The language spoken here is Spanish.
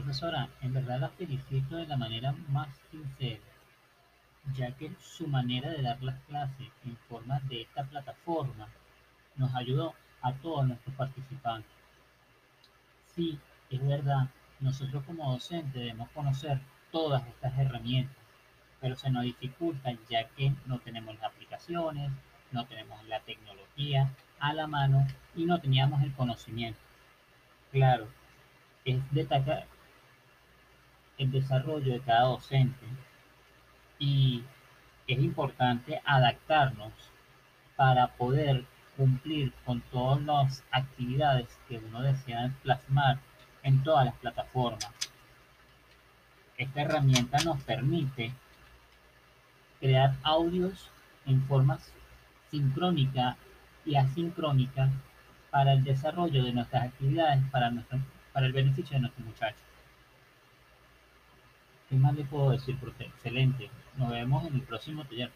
Profesora, en verdad la felicito de la manera más sincera, ya que su manera de dar las clases en forma de esta plataforma nos ayudó a todos nuestros participantes. Sí, es verdad, nosotros como docentes debemos conocer todas estas herramientas, pero se nos dificulta ya que no tenemos las aplicaciones, no tenemos la tecnología a la mano y no teníamos el conocimiento. Claro, es destacar el desarrollo de cada docente y es importante adaptarnos para poder cumplir con todas las actividades que uno desea plasmar en todas las plataformas. Esta herramienta nos permite crear audios en forma sincrónica y asincrónica para el desarrollo de nuestras actividades para, nuestro, para el beneficio de nuestros muchachos. ¿Qué más le puedo decir, profe? Excelente. Nos vemos en el próximo taller.